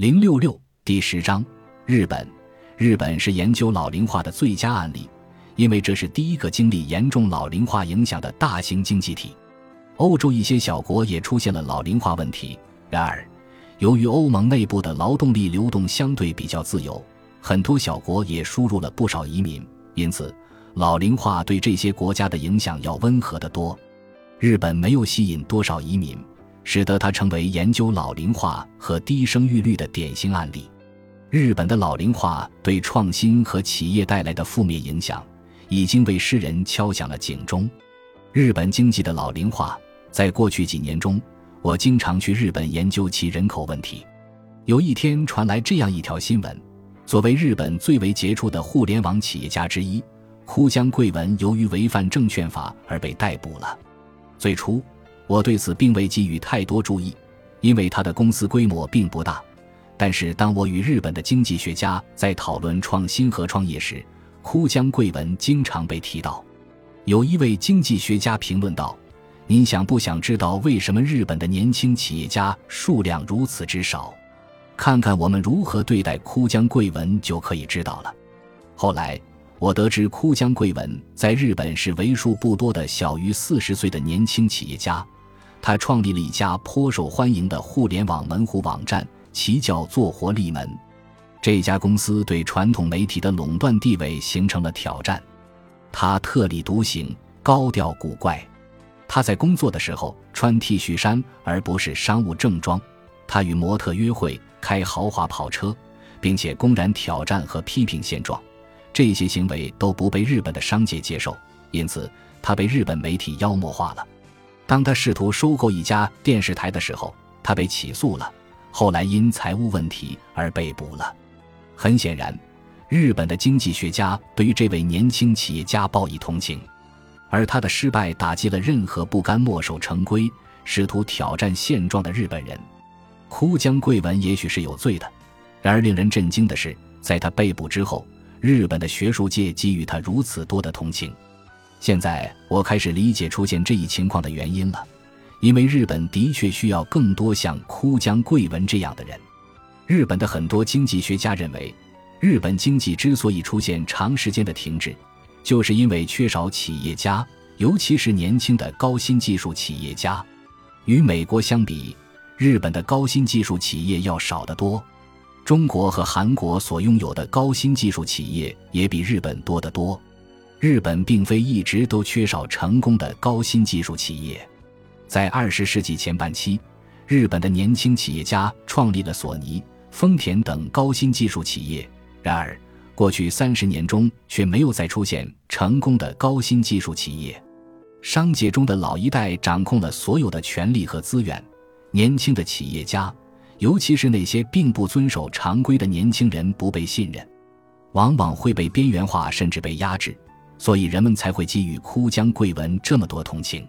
零六六第十章，日本。日本是研究老龄化的最佳案例，因为这是第一个经历严重老龄化影响的大型经济体。欧洲一些小国也出现了老龄化问题，然而，由于欧盟内部的劳动力流动相对比较自由，很多小国也输入了不少移民，因此老龄化对这些国家的影响要温和得多。日本没有吸引多少移民，使得它成为研究老龄化和低生育率的典型案例。日本的老龄化对创新和企业带来的负面影响，已经为世人敲响了警钟。日本经济的老龄化，在过去几年中，我经常去日本研究其人口问题。有一天传来这样一条新闻：作为日本最为杰出的互联网企业家之一，枯江贵文由于违反证券法而被逮捕了。最初，我对此并未给予太多注意，因为他的公司规模并不大。但是，当我与日本的经济学家在讨论创新和创业时，枯江贵文经常被提到。有一位经济学家评论道：“您想不想知道为什么日本的年轻企业家数量如此之少？看看我们如何对待枯江贵文就可以知道了。”后来，我得知枯江贵文在日本是为数不多的小于四十岁的年轻企业家，他创立了一家颇受欢迎的互联网门户网站。其叫做活力门，这家公司对传统媒体的垄断地位形成了挑战。他特立独行，高调古怪。他在工作的时候穿 T 恤衫而不是商务正装。他与模特约会，开豪华跑车，并且公然挑战和批评现状。这些行为都不被日本的商界接受，因此他被日本媒体妖魔化了。当他试图收购一家电视台的时候，他被起诉了。后来因财务问题而被捕了。很显然，日本的经济学家对于这位年轻企业家报以同情，而他的失败打击了任何不甘墨守成规、试图挑战现状的日本人。枯江贵文也许是有罪的，然而令人震惊的是，在他被捕之后，日本的学术界给予他如此多的同情。现在我开始理解出现这一情况的原因了。因为日本的确需要更多像枯江贵文这样的人。日本的很多经济学家认为，日本经济之所以出现长时间的停滞，就是因为缺少企业家，尤其是年轻的高新技术企业家。与美国相比，日本的高新技术企业要少得多。中国和韩国所拥有的高新技术企业也比日本多得多。日本并非一直都缺少成功的高新技术企业。在二十世纪前半期，日本的年轻企业家创立了索尼、丰田等高新技术企业。然而，过去三十年中却没有再出现成功的高新技术企业。商界中的老一代掌控了所有的权力和资源，年轻的企业家，尤其是那些并不遵守常规的年轻人，不被信任，往往会被边缘化，甚至被压制。所以，人们才会给予枯江贵文这么多同情。